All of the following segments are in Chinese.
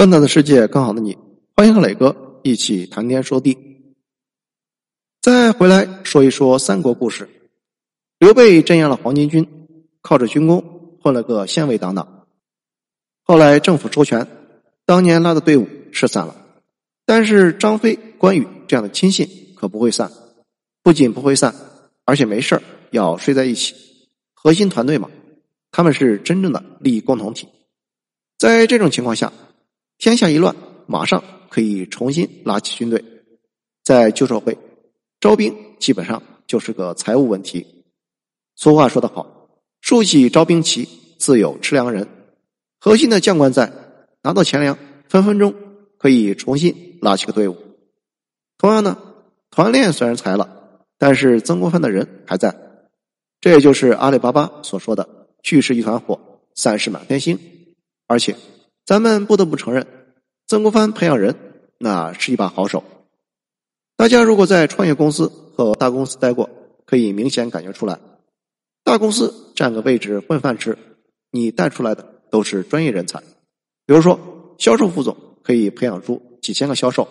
更大的世界，更好的你，欢迎和磊哥一起谈天说地。再回来说一说三国故事。刘备镇压了黄巾军，靠着军功混了个县尉当当。后来政府收权，当年拉的队伍是散了，但是张飞、关羽这样的亲信可不会散，不仅不会散，而且没事要睡在一起。核心团队嘛，他们是真正的利益共同体。在这种情况下。天下一乱，马上可以重新拉起军队。在旧社会，招兵基本上就是个财务问题。俗话说得好：“竖起招兵旗，自有吃粮人。”核心的将官在，拿到钱粮，分分钟可以重新拉起个队伍。同样呢，团练虽然裁了，但是曾国藩的人还在。这也就是阿里巴巴所说的“聚是一团火，散是满天星”，而且。咱们不得不承认，曾国藩培养人那是一把好手。大家如果在创业公司和大公司待过，可以明显感觉出来，大公司占个位置混饭吃，你带出来的都是专业人才。比如说，销售副总可以培养出几千个销售，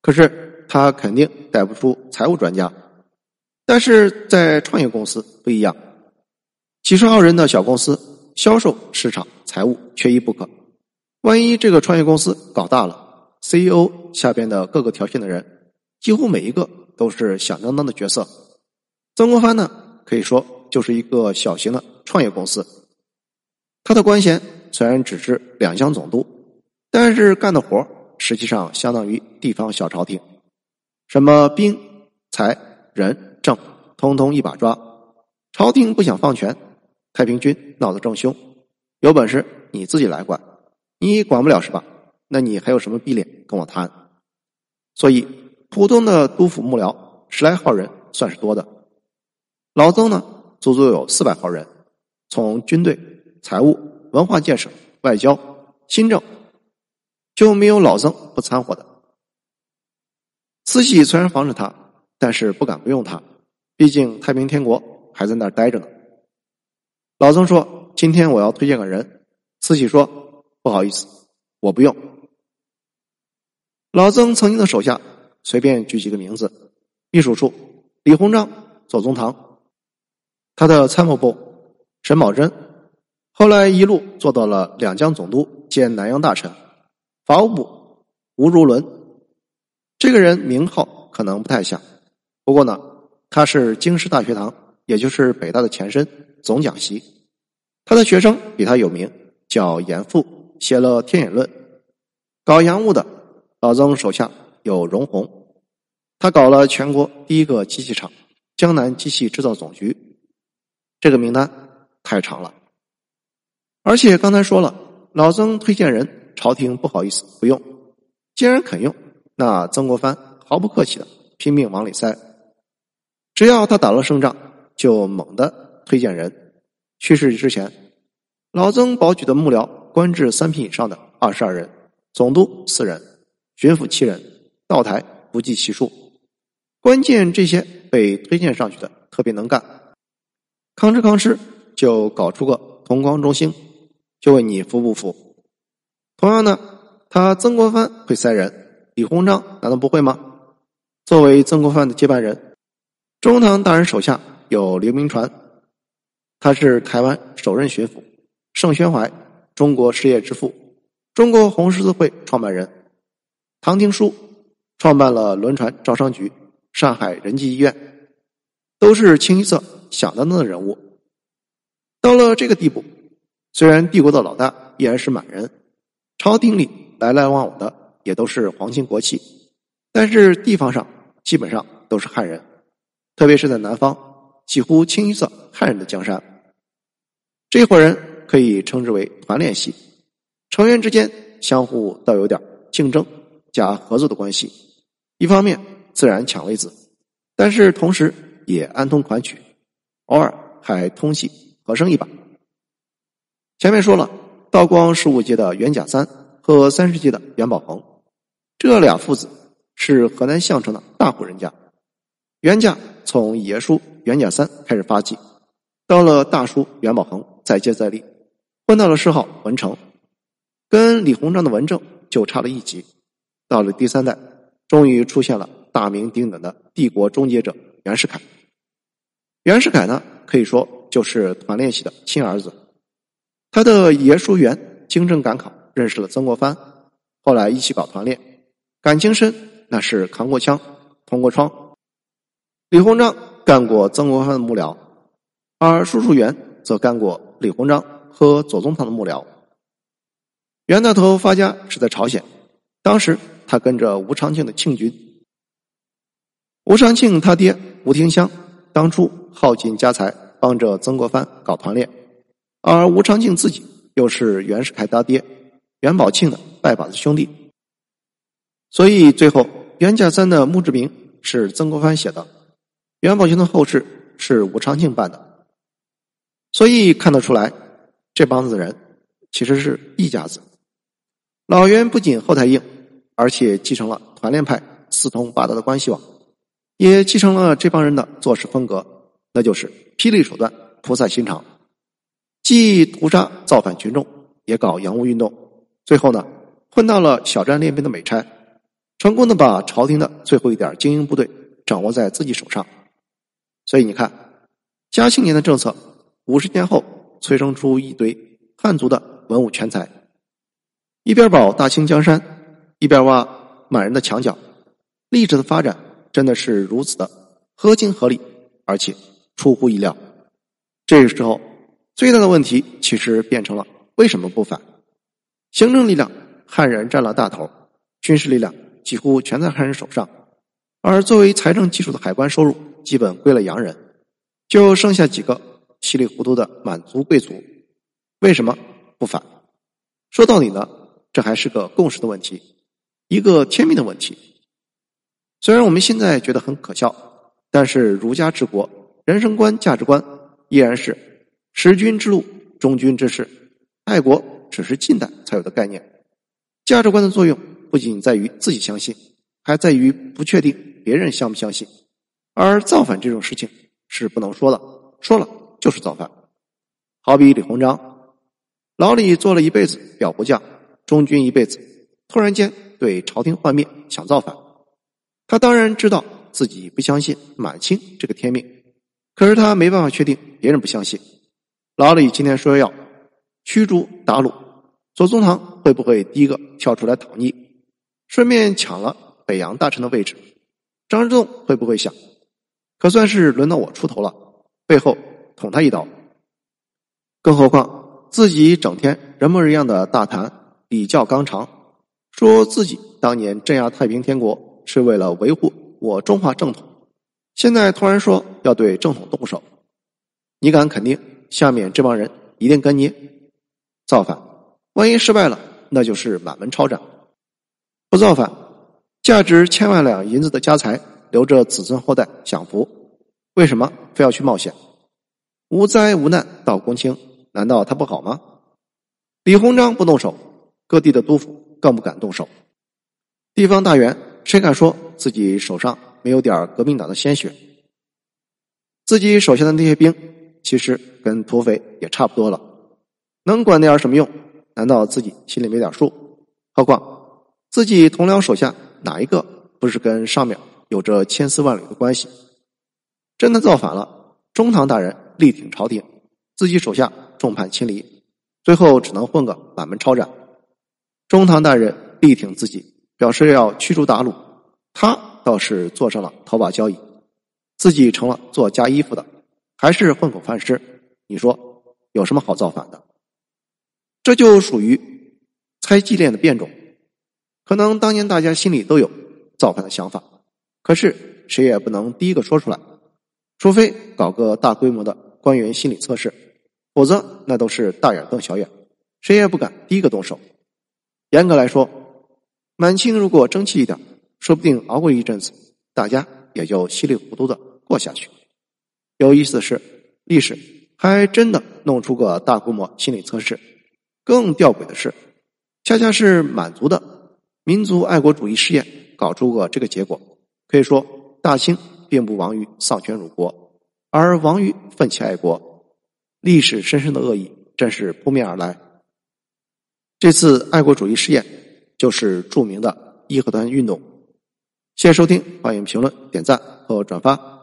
可是他肯定带不出财务专家。但是在创业公司不一样，几十号人的小公司，销售、市场、财务缺一不可。万一这个创业公司搞大了，CEO 下边的各个条线的人，几乎每一个都是响当当的角色。曾国藩呢，可以说就是一个小型的创业公司。他的官衔虽然只是两江总督，但是干的活实际上相当于地方小朝廷，什么兵、财、人、政，通通一把抓。朝廷不想放权，太平军闹得正凶，有本事你自己来管。你管不了是吧？那你还有什么逼脸跟我谈？所以普通的督府幕僚十来号人算是多的，老曾呢足足有四百号人，从军队、财务、文化建设、外交、新政，就没有老曾不掺和的。慈禧虽然防着他，但是不敢不用他，毕竟太平天国还在那儿待着呢。老曾说：“今天我要推荐个人。”慈禧说。不好意思，我不用。老曾曾经的手下，随便举几个名字：秘书处李鸿章、左宗棠；他的参谋部沈葆桢，后来一路做到了两江总督兼南洋大臣；法务部吴如伦。这个人名号可能不太像，不过呢，他是京师大学堂，也就是北大的前身总讲席。他的学生比他有名，叫严复。写了《天演论》，搞洋务的老曾手下有荣鸿，他搞了全国第一个机器厂——江南机器制造总局。这个名单太长了，而且刚才说了，老曾推荐人，朝廷不好意思不用。既然肯用，那曾国藩毫不客气的拼命往里塞。只要他打了胜仗，就猛的推荐人。去世之前，老曾保举的幕僚。官至三品以上的二十二人，总督四人，巡抚七人，道台不计其数。关键这些被推荐上去的特别能干，吭哧吭哧就搞出个同光中兴，就问你服不服？同样呢，他曾国藩会塞人，李鸿章难道不会吗？作为曾国藩的接班人，中堂大人手下有刘铭传，他是台湾首任巡抚，盛宣怀。中国实业之父，中国红十字会创办人唐廷枢，创办了轮船招商局、上海仁济医院，都是清一色响当当的人物。到了这个地步，虽然帝国的老大依然是满人，朝廷里来来往往的也都是皇亲国戚，但是地方上基本上都是汉人，特别是在南方，几乎清一色汉人的江山。这伙人。可以称之为团练系，成员之间相互倒有点竞争加合作的关系。一方面自然抢位子，但是同时也暗通款曲，偶尔还通气和声一把。前面说了，道光十五届的袁甲三和三十届的袁宝恒，这俩父子是河南项城的大户人家。袁家从爷叔袁甲三开始发迹，到了大叔袁宝恒再接再厉。混到了谥号文成，跟李鸿章的文正就差了一级。到了第三代，终于出现了大名鼎鼎的帝国终结者袁世凯。袁世凯呢，可以说就是团练系的亲儿子。他的爷叔元经政赶考，认识了曾国藩，后来一起搞团练，感情深，那是扛过枪，通过窗。李鸿章干过曾国藩的幕僚，而叔叔元则干过李鸿章和左宗棠的幕僚。袁大头发家是在朝鲜，当时他跟着吴长庆的庆军。吴长庆他爹吴廷香当初耗尽家财帮着曾国藩搞团练，而吴长庆自己又是袁世凯他爹袁宝庆的拜把子兄弟，所以最后袁家三的墓志铭是曾国藩写的，袁宝庆的后事是吴长庆办的，所以看得出来，这帮子人其实是一家子。老袁不仅后台硬，而且继承了团练派四通八达的关系网，也继承了这帮人的做事风格，那就是霹雳手段、菩萨心肠，既屠杀造反群众，也搞洋务运动，最后呢，混到了小站练兵的美差，成功的把朝廷的最后一点精英部队掌握在自己手上。所以你看，嘉庆年的政策，五十年后催生出一堆汉族的文武全才。一边保大清江山，一边挖满人的墙角，历史的发展真的是如此的合情合理，而且出乎意料。这个时候，最大的问题其实变成了为什么不反？行政力量汉人占了大头，军事力量几乎全在汉人手上，而作为财政基础的海关收入基本归了洋人，就剩下几个稀里糊涂的满族贵族，为什么不反？说到底呢？这还是个共识的问题，一个天命的问题。虽然我们现在觉得很可笑，但是儒家治国人生观、价值观依然是识君之路、忠君之事。爱国只是近代才有的概念。价值观的作用不仅在于自己相信，还在于不确定别人相不相信。而造反这种事情是不能说的，说了就是造反。好比李鸿章，老李做了一辈子表不将。忠君一辈子，突然间对朝廷幻灭，想造反。他当然知道自己不相信满清这个天命，可是他没办法确定别人不相信。老李今天说要驱逐鞑虏，左宗棠会不会第一个跳出来讨逆，顺便抢了北洋大臣的位置？张之洞会不会想，可算是轮到我出头了，背后捅他一刀？更何况自己整天人模人样的大谈。礼教纲常，说自己当年镇压太平天国是为了维护我中华正统，现在突然说要对正统动手，你敢肯定下面这帮人一定跟你造反？万一失败了，那就是满门抄斩；不造反，价值千万两银子的家财留着子孙后代享福，为什么非要去冒险？无灾无难到公卿，难道他不好吗？李鸿章不动手。各地的督府更不敢动手，地方大员谁敢说自己手上没有点革命党的鲜血？自己手下的那些兵，其实跟土匪也差不多了，能管点什么用？难道自己心里没点数？何况自己同僚手下哪一个不是跟上面有着千丝万缕的关系？真的造反了，中堂大人力挺朝廷，自己手下众叛亲离，最后只能混个满门抄斩。中堂大人力挺自己，表示要驱逐鞑虏，他倒是坐上了淘宝交易，自己成了做加衣服的，还是混口饭吃。你说有什么好造反的？这就属于猜忌链的变种。可能当年大家心里都有造反的想法，可是谁也不能第一个说出来，除非搞个大规模的官员心理测试，否则那都是大眼瞪小眼，谁也不敢第一个动手。严格来说，满清如果争气一点，说不定熬过一阵子，大家也就稀里糊涂的过下去。有意思的是，历史还真的弄出个大规模心理测试。更吊诡的是，恰恰是满族的民族爱国主义试验搞出个这个结果。可以说，大清并不亡于丧权辱国，而亡于奋起爱国。历史深深的恶意正是扑面而来。这次爱国主义试验就是著名的义和团运动。谢谢收听，欢迎评论、点赞和转发。